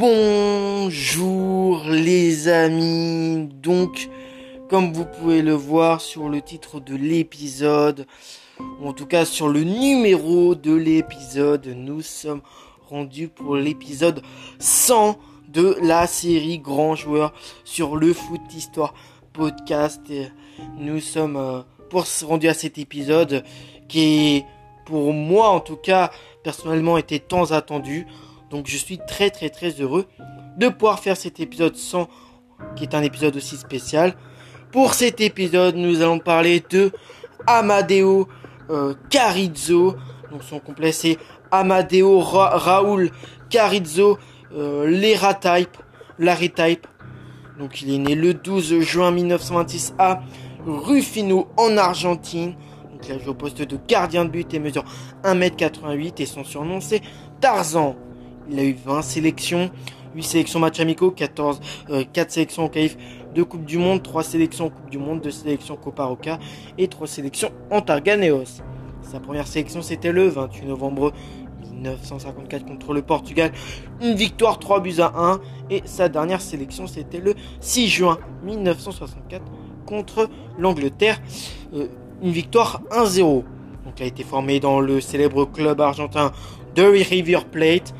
Bonjour les amis, donc comme vous pouvez le voir sur le titre de l'épisode, ou en tout cas sur le numéro de l'épisode, nous sommes rendus pour l'épisode 100 de la série Grand Joueur sur le foot histoire podcast. nous sommes euh, pour rendus à cet épisode qui pour moi en tout cas personnellement était tant attendu. Donc je suis très très très heureux de pouvoir faire cet épisode 100 qui est un épisode aussi spécial. Pour cet épisode, nous allons parler de Amadeo euh, Carizzo. Donc son complet c'est Amadeo Raoul Carizzo euh, Lera Type, Larry Type. Donc il est né le 12 juin 1926 à Rufino en Argentine. Donc il a joué au poste de gardien de but et mesure 1m88 et son surnom c'est Tarzan. Il a eu 20 sélections, 8 sélections match amicaux, 14, 4 sélections au CAIF, 2 Coupes du Monde, 3 sélections en Coupe du Monde, 2 sélections Copa Roca et 3 sélections en Targaneos. Sa première sélection c'était le 28 novembre 1954 contre le Portugal, une victoire 3 buts à 1 et sa dernière sélection c'était le 6 juin 1964 contre l'Angleterre, euh, une victoire 1-0. Donc il a été formé dans le célèbre club argentin de River Plate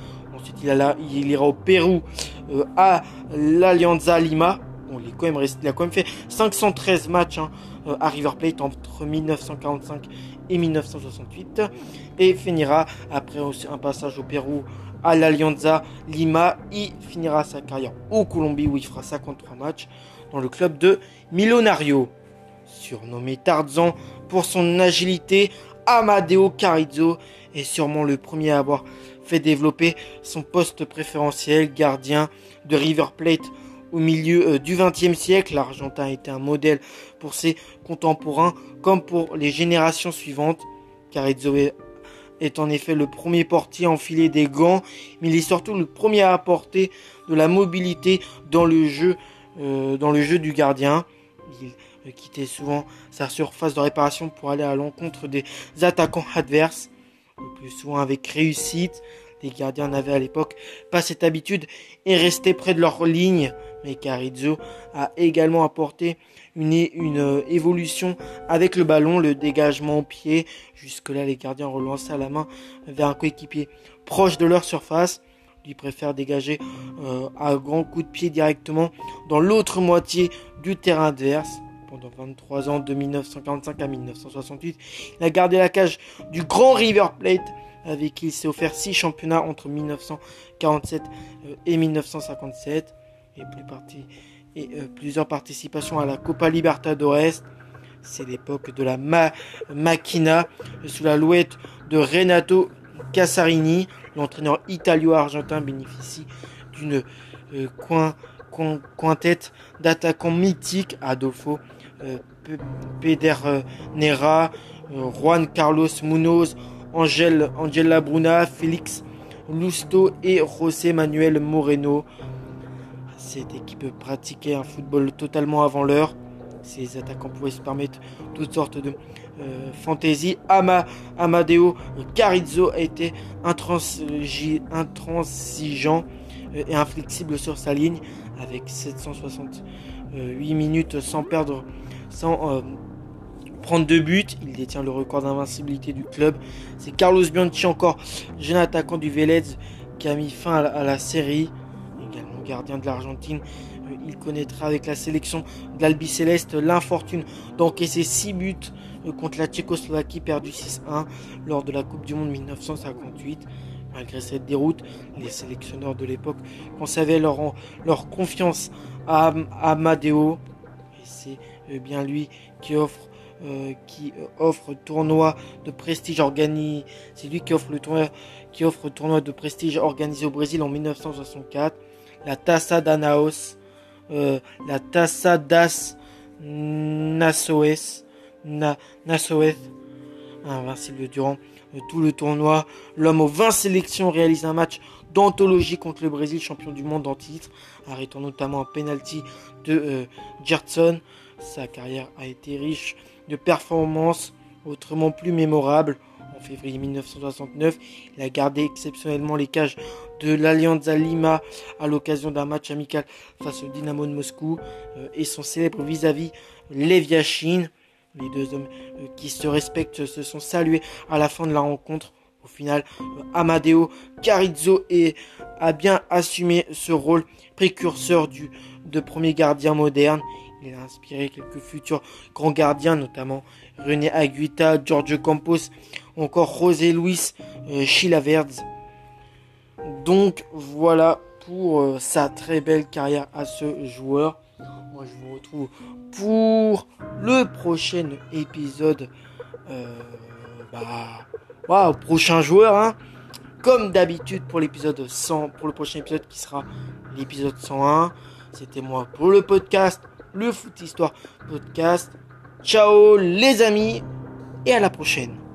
Il, ira au Pérou euh, à l'Alianza Lima. il, est quand même resté, il a quand même fait 513 matchs hein, euh, à River Plate entre 1945 et 1968. Et finira, après un passage au Pérou, à l'Alianza Lima, il finira sa carrière au Colombie où il fera 53 matchs dans le club de Milonario. Surnommé Tarzan pour son agilité, Amadeo Carizzo est sûrement le premier à avoir fait développer son poste préférentiel gardien de River Plate au milieu euh, du XXe siècle. L'Argentin été un modèle pour ses contemporains comme pour les générations suivantes. Carizzo est en effet le premier portier à enfiler des gants, mais il est surtout le premier à apporter de la mobilité dans le jeu, euh, dans le jeu du gardien. Il euh, quittait souvent sa surface de réparation pour aller à l'encontre des attaquants adverses le plus souvent avec réussite. Les gardiens n'avaient à l'époque pas cette habitude et restaient près de leur ligne. Mais Carizzo a également apporté une, évolution avec le ballon, le dégagement au pied. Jusque-là, les gardiens relançaient à la main vers un coéquipier proche de leur surface. Lui préfère dégager euh, à grands coups de pied directement dans l'autre moitié du terrain adverse pendant 23 ans, de 1945 à 1968. Il a gardé la cage du Grand River Plate, avec qui il s'est offert 6 championnats entre 1947 euh, et 1957, et, plus et euh, plusieurs participations à la Copa Libertadores. C'est l'époque de la Ma Machina, sous la louette de Renato Casarini. L'entraîneur italo-argentin bénéficie d'une euh, quintette d'attaquants mythiques, Adolfo euh, Pedernera, Juan Carlos Munoz, Angel, Angela Bruna, Félix Lusto et José Manuel Moreno. Cette équipe pratiquait un football totalement avant l'heure. Ces attaquants pouvaient se permettre toutes sortes de euh, fantaisies. Ama, Amadeo Carizzo a été intransigeant et inflexible sur sa ligne avec 768 minutes sans perdre euh, prendre de buts. Il détient le record d'invincibilité du club. C'est Carlos Bianchi, encore jeune attaquant du Vélez, qui a mis fin à la, série. Également gardien de l'Argentine. Euh, il connaîtra avec la sélection de Céleste l'infortune d'encaisser 6 buts euh, contre la Tchécoslovaquie perdue 6-1 lors de la Coupe du Monde 1958. Malgré cette déroute, les sélectionneurs de l'époque conservaient leur, leur confiance à Amadeo. Et c'est euh, bien lui qui offre euh, qui euh, offre tournoi de prestige organisé. C'est lui qui offre le tournoi qui offre tournoi de prestige organisé au Brésil en 1964. La Taça d'Anaos, la Taça das Nações, Na, invincible durant tout le tournoi. L'homme aux 20 sélections réalise un match d'anthologie contre le Brésil, champion du monde en titre, arrêtant notamment un penalty de Gerson. Sa carrière a été riche de performances autrement plus mémorables. En février 1969. Il a gardé exceptionnellement les cages de l'Allianza Lima à l'occasion d'un match amical face au Dynamo de Moscou euh, et son célèbre vis-à-vis Leviachin. Les deux hommes euh, qui se respectent se sont salués à la fin de la rencontre. Au final, euh, Amadeo Carizzo a bien assumé ce rôle précurseur du, premier gardien moderne. Il a inspiré quelques futurs grands gardiens, notamment René Aguita, Giorgio Campos, encore José Luis euh, Chilaverds. Donc voilà pour euh, sa très belle carrière à ce joueur. Moi je vous retrouve pour le prochain épisode. Euh, bah, prochain joueur. Hein. Comme d'habitude pour l'épisode 100, pour le prochain épisode qui sera l'épisode 101. C'était moi pour le podcast, le Foot Histoire Podcast. Ciao les amis et à la prochaine.